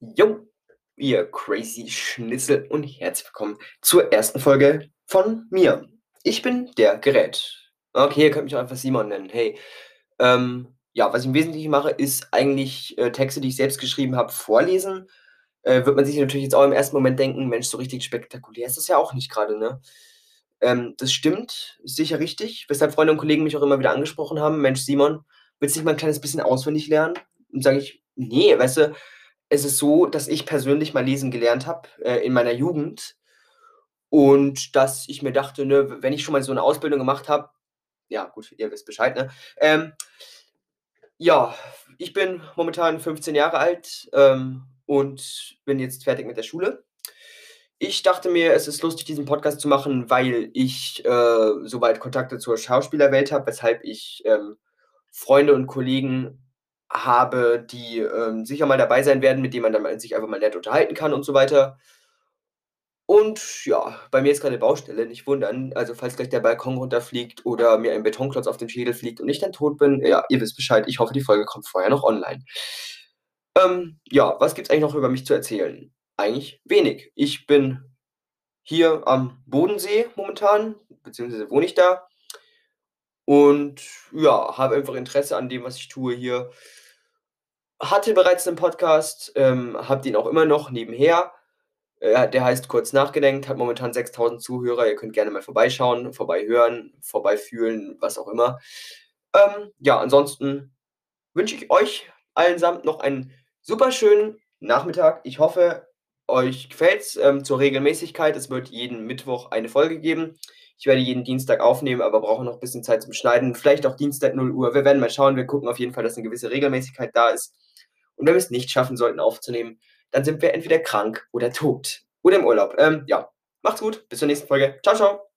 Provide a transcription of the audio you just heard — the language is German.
Jo, ihr crazy Schnitzel und herzlich willkommen zur ersten Folge von mir. Ich bin der Gerät. Okay, ihr könnt mich auch einfach Simon nennen. Hey, ähm, ja, was ich im Wesentlichen mache, ist eigentlich äh, Texte, die ich selbst geschrieben habe, vorlesen. Äh, wird man sich natürlich jetzt auch im ersten Moment denken, Mensch, so richtig spektakulär ist das ja auch nicht gerade, ne? Ähm, das stimmt, ist sicher richtig, weshalb Freunde und Kollegen mich auch immer wieder angesprochen haben, Mensch, Simon, willst du nicht mal ein kleines bisschen auswendig lernen? Und sage ich, nee, weißt du, es ist so, dass ich persönlich mal lesen gelernt habe, äh, in meiner Jugend und dass ich mir dachte, ne, wenn ich schon mal so 'ne Ausbildung gemacht habe ja gut, ihr wisst Bescheid, ne? Ähm, ja, ich bin momentan 15 Jahre alt, ähm, und bin jetzt fertig mit der Schule. Ich dachte mir, es ist lustig, diesen Podcast zu machen, weil ich, äh, so weit Kontakte zur Schauspielerwelt habe, weshalb ich, ähm, Freunde und Kollegen habe, die, ähm, sicher mal dabei sein werden, mit denen man dann sich einfach mal nett unterhalten kann und so weiter. Und ja, bei mir ist grade Baustelle, nicht wundern. Also, falls gleich der Balkon runterfliegt oder mir ein Betonklotz auf den Schädel fliegt und ich dann tot bin, ja, ihr wisst Bescheid. Ich hoffe, die Folge kommt vorher noch online. Ähm, ja, was gibt's eigentlich noch über mich zu erzählen? Eigentlich wenig. Ich bin hier am Bodensee momentan, beziehungsweise wohne ich da und ja, habe einfach Interesse an dem, was ich tue hier. Hatte bereits 'nen Podcast, ähm, habe den auch immer noch nebenher. Äh, der heißt „Kurz nachgedenkt“, hat momentan 6.000 Zuhörer. Ihr könnt gerne mal vorbeischauen, vorbeihören, vorbeifühlen, was auch immer. Ähm, ja, ansonsten wünsche ich euch allesamt noch einen super schönen Nachmittag. Ich hoffe, euch gefällt's, ähm, zur Regelmäßigkeit. Es wird jeden Mittwoch eine Folge geben. Ich werde jeden Dienstag aufnehmen, aber brauche noch bisschen Zeit zum Schneiden. Vielleicht auch Dienstag 0:00. Wir werden mal schauen. Wir gucken auf jeden Fall, dass 'ne gewisse Regelmäßigkeit da ist. Und wenn wir's nicht schaffen sollten aufzunehmen, dann sind wir entweder krank oder tot oder im Urlaub. Ähm, ja, macht's gut, bis zur nächsten Folge. Tschau, tschau.